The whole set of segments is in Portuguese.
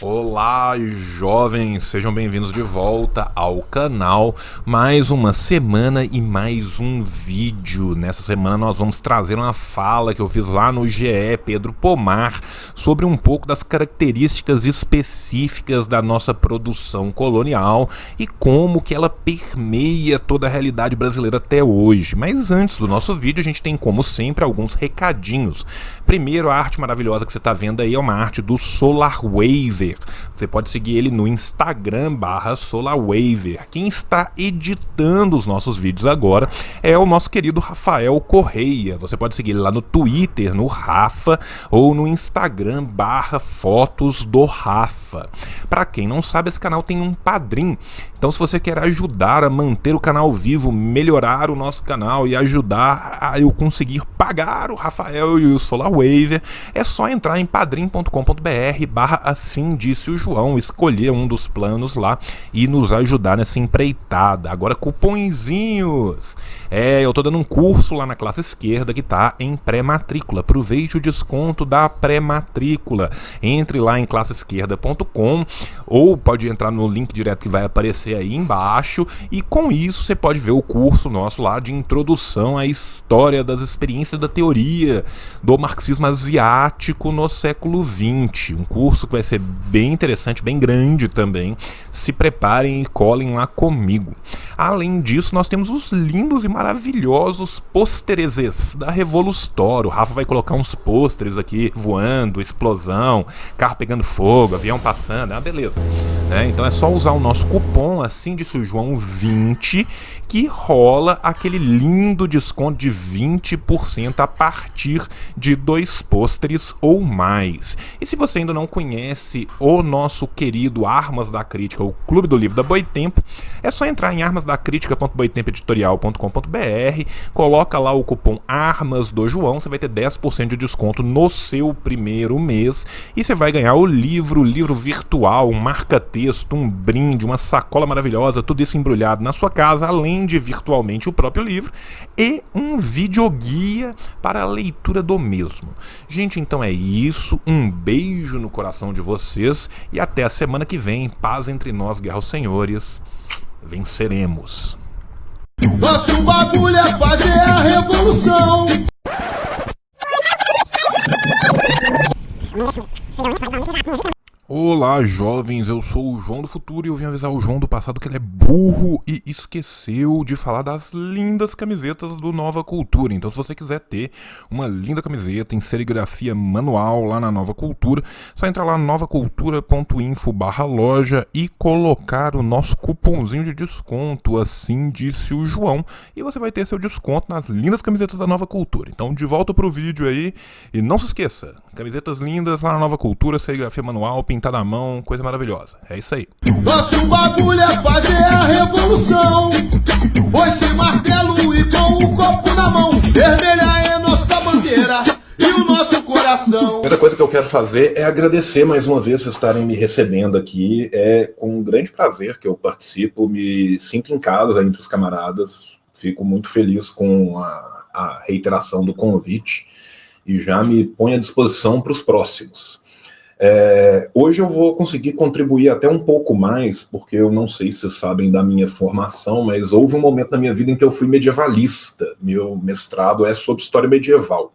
Olá, jovens, sejam bem-vindos de volta ao canal. Mais uma semana e mais um vídeo. Nessa semana nós vamos trazer uma fala que eu fiz lá no GE Pedro Pomar sobre um pouco das características específicas da nossa produção colonial e como que ela permeia toda a realidade brasileira até hoje. Mas antes do nosso vídeo, a gente tem como sempre alguns recadinhos. Primeiro, a arte maravilhosa que você está vendo aí é uma arte do Solar Wave você pode seguir ele no Instagram barra SolarWaver. Quem está editando os nossos vídeos agora é o nosso querido Rafael Correia. Você pode seguir ele lá no Twitter, no Rafa, ou no Instagram barra Fotos do Rafa. Para quem não sabe, esse canal tem um padrim. Então se você quer ajudar a manter o canal vivo, melhorar o nosso canal e ajudar a eu conseguir pagar o Rafael e o SolarWaver, é só entrar em padrim.com.br barra assim disse o João, escolher um dos planos lá e nos ajudar nessa empreitada. Agora, cupõezinhos! É, eu tô dando um curso lá na classe esquerda que tá em pré-matrícula. Aproveite o desconto da pré-matrícula. Entre lá em classeesquerda.com ou pode entrar no link direto que vai aparecer aí embaixo e com isso você pode ver o curso nosso lá de introdução à história das experiências da teoria do marxismo asiático no século XX. Um curso que vai ser bem interessante, bem grande também. Se preparem e colhem lá comigo. Além disso, nós temos os lindos e maravilhosos pôsteres da Revolustor. O Rafa vai colocar uns pôsteres aqui voando, explosão, carro pegando fogo, avião passando, ah, beleza. Né? Então é só usar o nosso cupom, assim de João 20, que rola aquele lindo desconto de 20% a partir de dois pôsteres ou mais. E se você ainda não conhece o nosso querido Armas da Crítica, o Clube do Livro da Boitempo, é só entrar em armasdacritica.boitempoeditorial.com.br, coloca lá o cupom Armas do João, você vai ter 10% de desconto no seu primeiro mês e você vai ganhar o livro, livro virtual, um marca-texto, um brinde, uma sacola maravilhosa, tudo isso embrulhado na sua casa, além de virtualmente o próprio livro e um videoguia para a leitura do mesmo. Gente, então é isso, um beijo no coração de vocês e até a semana que vem. Paz entre nós, guerra aos senhores. Venceremos. Nosso bagulho é fazer a revolução. Olá, jovens, eu sou o João do Futuro e eu vim avisar o João do passado que ele é burro e esqueceu de falar das lindas camisetas do Nova Cultura. Então, se você quiser ter uma linda camiseta em serigrafia manual lá na Nova Cultura, só entrar lá novacultura.info barra loja e colocar o nosso cupomzinho de desconto, assim disse o João, e você vai ter seu desconto nas lindas camisetas da Nova Cultura. Então, de volta pro vídeo aí e não se esqueça, camisetas lindas lá na Nova Cultura, serigrafia manual, pintada à mão, coisa maravilhosa. É isso aí. Nosso bagulho é fazer a revolução. Foi sem martelo e com o copo na mão. Vermelha é nossa bandeira e o nosso coração. A primeira coisa que eu quero fazer é agradecer mais uma vez vocês estarem me recebendo aqui. É com um grande prazer que eu participo, me sinto em casa entre os camaradas. Fico muito feliz com a, a reiteração do convite e já me ponho à disposição para os próximos. É, hoje eu vou conseguir contribuir até um pouco mais, porque eu não sei se sabem da minha formação, mas houve um momento na minha vida em que eu fui medievalista. Meu mestrado é sobre história medieval.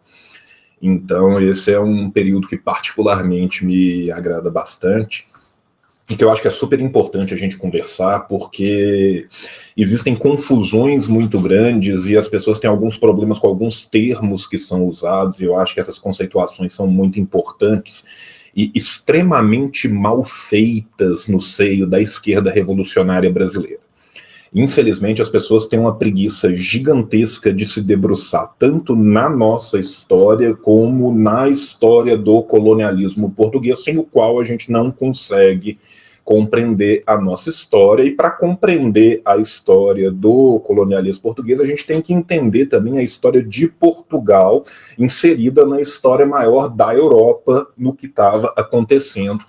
Então, esse é um período que particularmente me agrada bastante e que eu acho que é super importante a gente conversar, porque existem confusões muito grandes e as pessoas têm alguns problemas com alguns termos que são usados, e eu acho que essas conceituações são muito importantes e extremamente mal feitas no seio da esquerda revolucionária brasileira. Infelizmente, as pessoas têm uma preguiça gigantesca de se debruçar tanto na nossa história como na história do colonialismo português, sem o qual a gente não consegue compreender a nossa história, e para compreender a história do colonialismo português, a gente tem que entender também a história de Portugal inserida na história maior da Europa, no que estava acontecendo.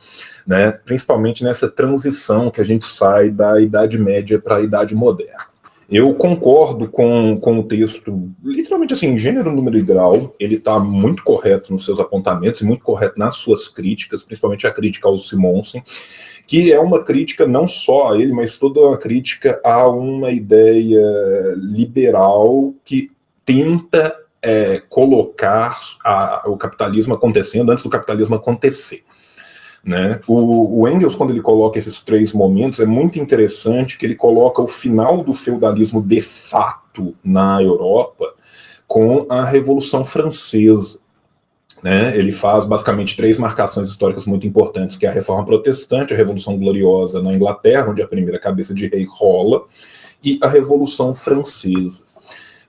Né, principalmente nessa transição que a gente sai da Idade Média para a Idade Moderna. Eu concordo com, com o texto, literalmente assim, gênero, número e grau, ele está muito correto nos seus apontamentos e muito correto nas suas críticas, principalmente a crítica ao Simonsen, que é uma crítica não só a ele, mas toda uma crítica a uma ideia liberal que tenta é, colocar a, o capitalismo acontecendo antes do capitalismo acontecer. Né? O, o, Engels, quando ele coloca esses três momentos, é muito interessante que ele coloca o final do feudalismo de fato na Europa com a Revolução Francesa. Né? Ele faz basicamente três marcações históricas muito importantes, que é a Reforma Protestante, a Revolução Gloriosa na Inglaterra, onde a primeira cabeça de rei rola, e a Revolução Francesa.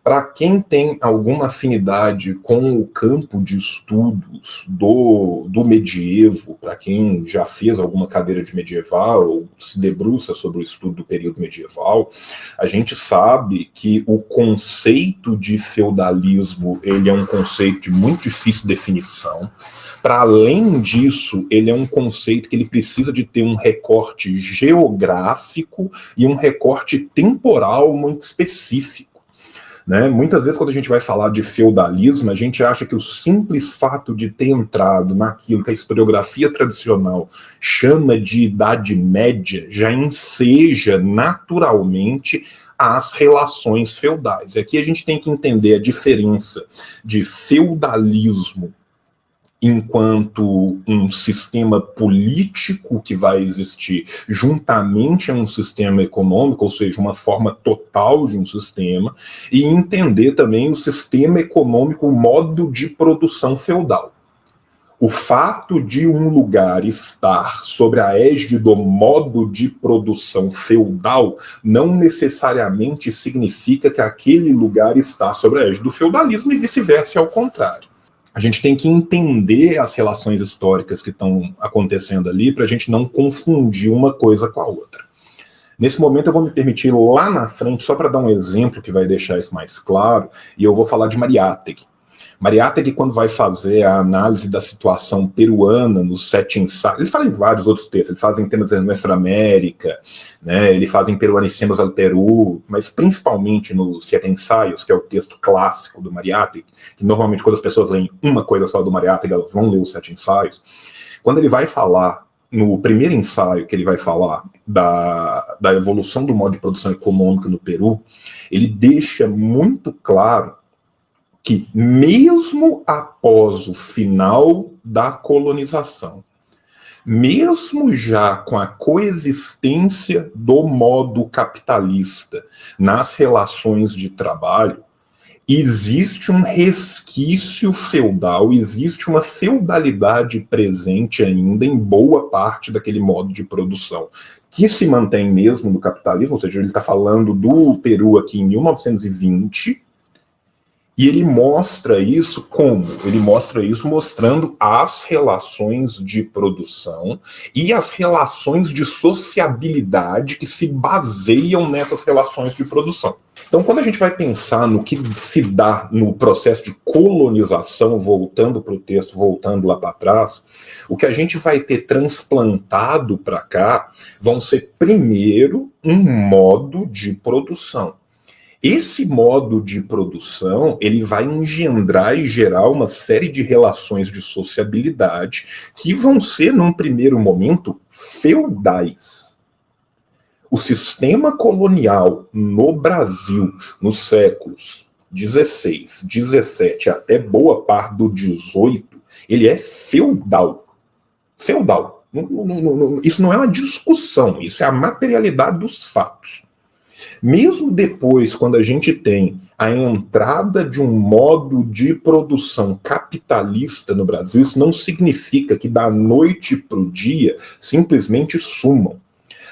Para quem tem alguma afinidade com o campo de estudos do, do medievo, para quem já fez alguma cadeira de medieval ou se debruça sobre o estudo do período medieval, a gente sabe que o conceito de feudalismo ele é um conceito de muito difícil definição. Para além disso, ele é um conceito que ele precisa de ter um recorte geográfico e um recorte temporal muito específico. Né? Muitas vezes, quando a gente vai falar de feudalismo, a gente acha que o simples fato de ter entrado naquilo que a historiografia tradicional chama de Idade Média já enseja naturalmente as relações feudais. Aqui a gente tem que entender a diferença de feudalismo enquanto um sistema político que vai existir juntamente a um sistema econômico, ou seja, uma forma total de um sistema, e entender também o sistema econômico, o modo de produção feudal. O fato de um lugar estar sobre a égide do modo de produção feudal não necessariamente significa que aquele lugar está sobre a égide do feudalismo e vice-versa, ao contrário a gente tem que entender as relações históricas que estão acontecendo ali para a gente não confundir uma coisa com a outra. Nesse momento eu vou me permitir lá na frente, só para dar um exemplo que vai deixar isso mais claro, e eu vou falar de Mariátegui. Mariátegui, quando vai fazer a análise da situação peruana nos sete ensaios, ele fala em vários outros textos, ele faz em temas da Nuestra América, né, ele faz em Peruanicemos al Peru, mas principalmente nos Sete Ensaios, que é o texto clássico do Mariátegui, que normalmente quando as pessoas leem uma coisa só do Mariátegui, elas vão ler os Sete Ensaios. Quando ele vai falar no primeiro ensaio que ele vai falar da, da evolução do modo de produção econômica no Peru, ele deixa muito claro que, mesmo após o final da colonização, mesmo já com a coexistência do modo capitalista nas relações de trabalho, existe um resquício feudal, existe uma feudalidade presente ainda em boa parte daquele modo de produção, que se mantém mesmo no capitalismo, ou seja, ele está falando do Peru aqui em 1920, e ele mostra isso como? Ele mostra isso mostrando as relações de produção e as relações de sociabilidade que se baseiam nessas relações de produção. Então, quando a gente vai pensar no que se dá no processo de colonização, voltando para o texto, voltando lá para trás, o que a gente vai ter transplantado para cá vão ser, primeiro, um modo de produção esse modo de produção ele vai engendrar e gerar uma série de relações de sociabilidade que vão ser, num primeiro momento, feudais. O sistema colonial no Brasil, nos séculos 16, 17 até boa parte do 18, ele é feudal. Feudal. Isso não é uma discussão, isso é a materialidade dos fatos. Mesmo depois, quando a gente tem a entrada de um modo de produção capitalista no Brasil, isso não significa que da noite para o dia simplesmente sumam.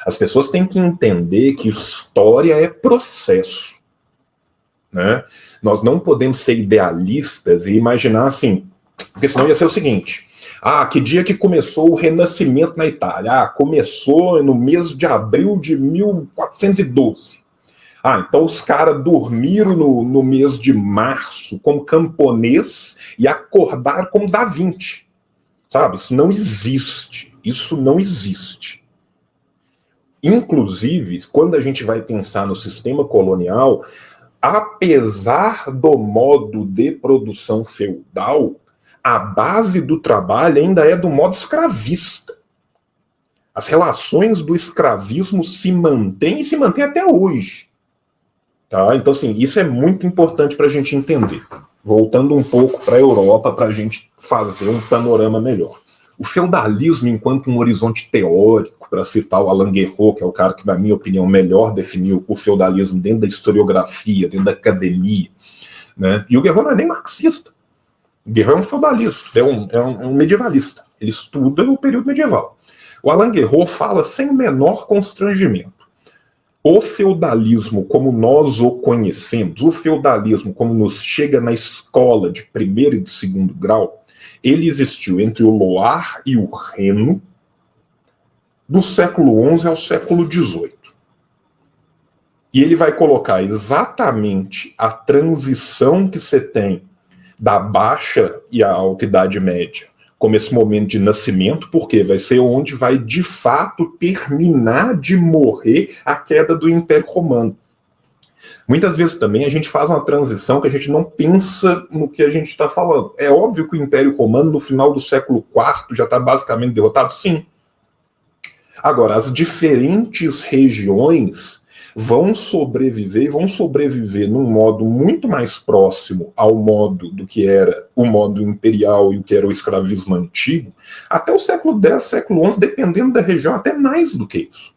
As pessoas têm que entender que história é processo. Né? Nós não podemos ser idealistas e imaginar assim, porque senão ia ser o seguinte: ah, que dia que começou o Renascimento na Itália? Ah, começou no mês de abril de 1412. Ah, então os caras dormiram no, no mês de março como camponês e acordaram como Da Vinci. Sabe? Isso não existe. Isso não existe. Inclusive, quando a gente vai pensar no sistema colonial, apesar do modo de produção feudal, a base do trabalho ainda é do modo escravista. As relações do escravismo se mantêm e se mantêm até hoje. Tá? Então, assim, isso é muito importante para a gente entender. Voltando um pouco para a Europa, para a gente fazer um panorama melhor. O feudalismo, enquanto um horizonte teórico, para citar o Alain Guerreau, que é o cara que, na minha opinião, melhor definiu o feudalismo dentro da historiografia, dentro da academia, né? e o Guerreau não é nem marxista. O Guerreau é um feudalista, é um, é um, é um medievalista. Ele estuda o período medieval. O Alain Guerreau fala sem o menor constrangimento. O feudalismo, como nós o conhecemos, o feudalismo, como nos chega na escola de primeiro e de segundo grau, ele existiu entre o Loire e o Reno, do século XI ao século XVIII. E ele vai colocar exatamente a transição que você tem da baixa e a alta Idade Média como esse momento de nascimento, porque vai ser onde vai de fato terminar de morrer a queda do Império Romano. Muitas vezes também a gente faz uma transição que a gente não pensa no que a gente está falando. É óbvio que o Império Romano, no final do século IV, já está basicamente derrotado? Sim. Agora, as diferentes regiões vão sobreviver e vão sobreviver num modo muito mais próximo ao modo do que era o modo imperial e o que era o escravismo antigo, até o século X, século XI, dependendo da região, até mais do que isso.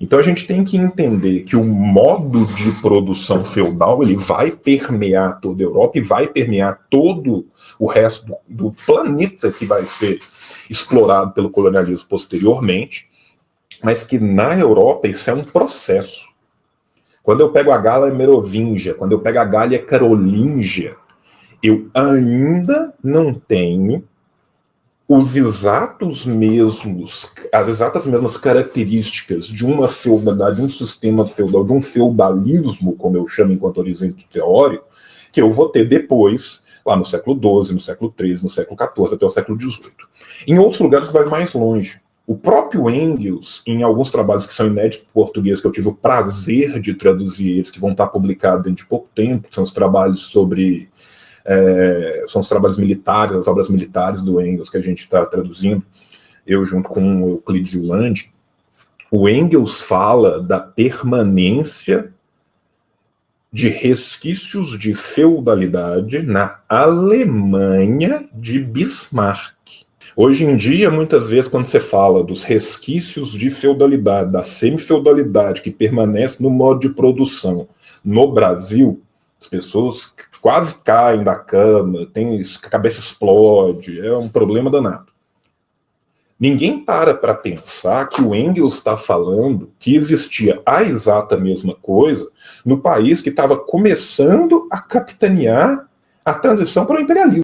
Então a gente tem que entender que o modo de produção feudal ele vai permear toda a Europa e vai permear todo o resto do, do planeta que vai ser explorado pelo colonialismo posteriormente, mas que na Europa isso é um processo. Quando eu pego a Gala Merovingia, quando eu pego a Gália Carolíngia, eu ainda não tenho os exatos mesmos, as exatas mesmas características de uma feudalidade, de um sistema feudal, de um feudalismo, como eu chamo enquanto horizonte teórico, que eu vou ter depois, lá no século XII, no século XIII, no século XIV, até o século XVIII. Em outros lugares vai mais longe. O próprio Engels, em alguns trabalhos que são inéditos português, que eu tive o prazer de traduzir eles, que vão estar publicados dentro de pouco tempo, são os trabalhos sobre é, são os trabalhos militares, as obras militares do Engels que a gente está traduzindo, eu junto com o Euclides e o Land. O Engels fala da permanência de resquícios de feudalidade na Alemanha de Bismarck. Hoje em dia, muitas vezes, quando você fala dos resquícios de feudalidade, da semi-feudalidade que permanece no modo de produção no Brasil, as pessoas quase caem da cama, tem, a cabeça explode, é um problema danado. Ninguém para para pensar que o Engels está falando que existia a exata mesma coisa no país que estava começando a capitanear a transição para o imperialismo,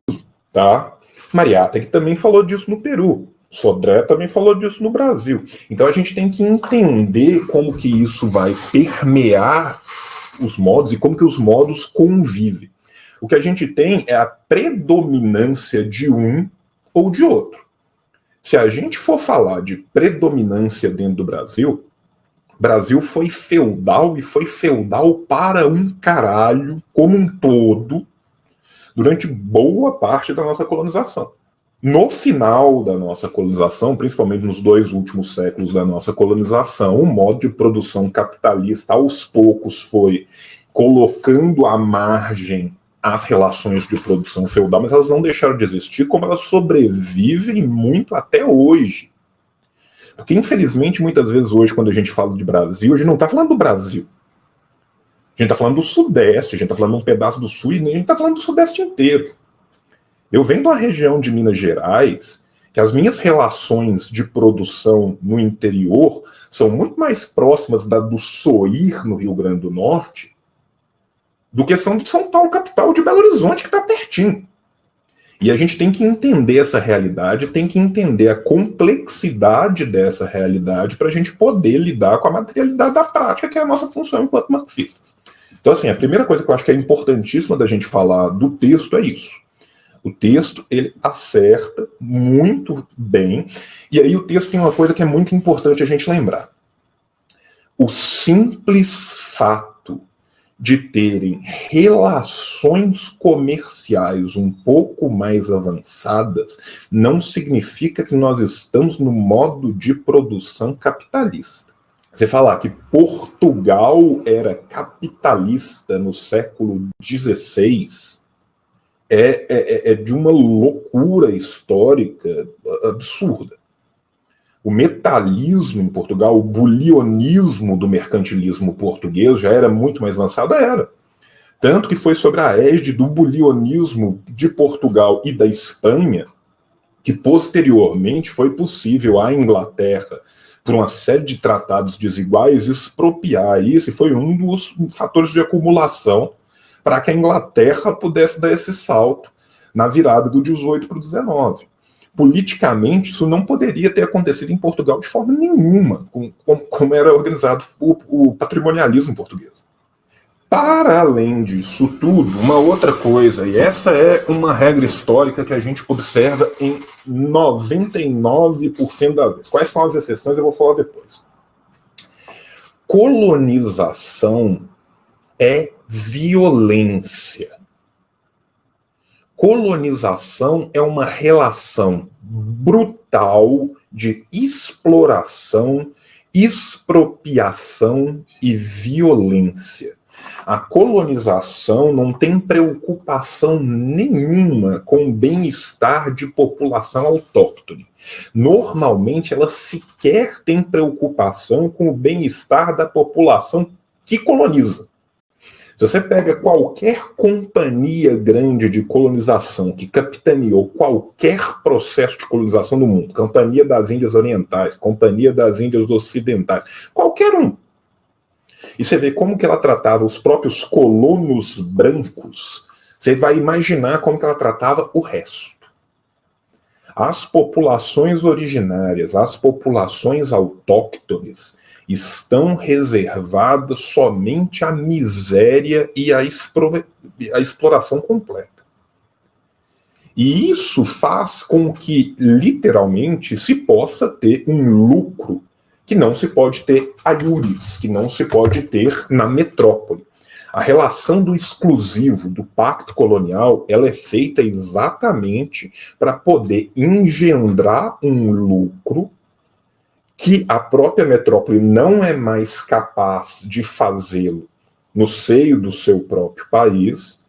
tá? Mariata que também falou disso no Peru. Sodré também falou disso no Brasil. Então a gente tem que entender como que isso vai permear os modos e como que os modos convivem. O que a gente tem é a predominância de um ou de outro. Se a gente for falar de predominância dentro do Brasil, Brasil foi feudal e foi feudal para um caralho como um todo durante boa parte da nossa colonização. No final da nossa colonização, principalmente nos dois últimos séculos da nossa colonização, o modo de produção capitalista aos poucos foi colocando à margem as relações de produção feudal, mas elas não deixaram de existir, como elas sobrevivem muito até hoje. Porque, infelizmente, muitas vezes hoje, quando a gente fala de Brasil, a gente não está falando do Brasil. A gente está falando do Sudeste, a gente está falando de um pedaço do Sul, e a gente está falando do Sudeste inteiro. Eu venho de uma região de Minas Gerais que as minhas relações de produção no interior são muito mais próximas da do Soir, no Rio Grande do Norte, do que são de São Paulo, capital, de Belo Horizonte, que está pertinho. E a gente tem que entender essa realidade, tem que entender a complexidade dessa realidade para a gente poder lidar com a materialidade da prática, que é a nossa função enquanto marxistas. Então, assim, a primeira coisa que eu acho que é importantíssima da gente falar do texto é isso. O texto, ele acerta muito bem, e aí o texto tem uma coisa que é muito importante a gente lembrar. o simples fato de terem relações comerciais um pouco mais avançadas não significa que nós estamos no modo de produção capitalista. Você falar que Portugal era capitalista no século XVI é, é, é de uma loucura histórica absurda o metalismo em Portugal, o bulionismo do mercantilismo português já era muito mais lançado, era. Tanto que foi sobre a égide do bulionismo de Portugal e da Espanha que posteriormente foi possível à Inglaterra, por uma série de tratados desiguais, expropriar isso, e foi um dos fatores de acumulação para que a Inglaterra pudesse dar esse salto na virada do 18 para o 19 politicamente, isso não poderia ter acontecido em Portugal de forma nenhuma, como, como era organizado o, o, patrimonialismo português. Para além disso tudo, uma outra coisa, e essa é uma regra histórica que a gente observa em 99% das vezes. Quais são as exceções? Eu vou falar depois. Colonização é violência. Colonização é uma relação brutal de exploração, expropriação e violência. A colonização não tem preocupação nenhuma com o bem-estar de população autóctone. Normalmente, ela sequer tem preocupação com o bem-estar da população que coloniza. Se você pega qualquer companhia grande de colonização que capitaneou qualquer processo de colonização do mundo, Companhia das Índias Orientais, Companhia das Índias Ocidentais, qualquer um, e você vê como que ela tratava os próprios colonos brancos, você vai imaginar como que ela tratava o resto. As populações originárias, as populações autóctones, estão reservadas somente à miséria e à, exploração completa. E isso faz com que, literalmente, se possa ter um lucro que não se pode ter a que não se pode ter na metrópole. A relação do exclusivo, do pacto colonial, ela é feita exatamente para poder engendrar um lucro que a própria metrópole não é mais capaz de fazê-lo no seio do seu próprio país,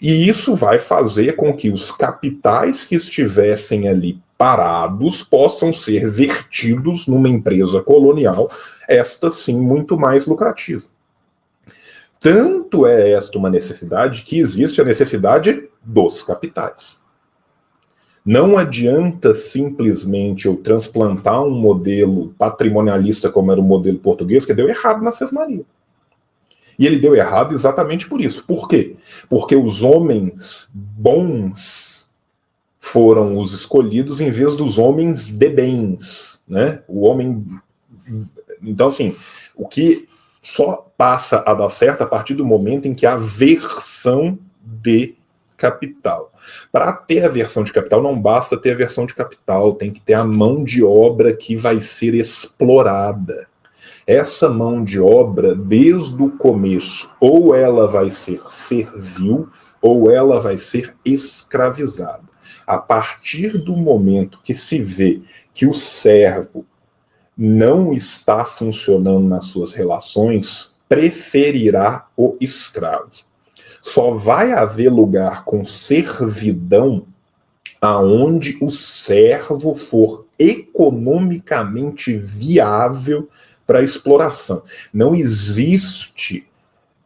e isso vai fazer com que os capitais que estivessem ali parados possam ser vertidos numa empresa colonial, esta sim muito mais lucrativa. Tanto é esta uma necessidade que existe a necessidade dos capitais. Não adianta simplesmente eu transplantar um modelo patrimonialista como era o modelo português, que deu errado na Sesmaria. E ele deu errado exatamente por isso. Por quê? Porque os homens bons foram os escolhidos em vez dos homens de bens, né? O homem então assim, o que só passa a dar certo a partir do momento em que a versão de capital. Para ter a versão de capital, não basta ter a versão de capital, tem que ter a mão de obra que vai ser explorada. Essa mão de obra, desde o começo, ou ela vai ser servil, ou ela vai ser escravizada. A partir do momento que se vê que o servo não está funcionando nas suas relações, preferirá o escravo. Só vai haver lugar com servidão aonde o servo for economicamente viável para exploração. Não existe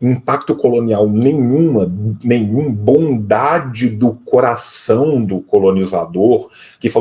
impacto colonial nenhuma, nenhum bondade do coração do colonizador que falou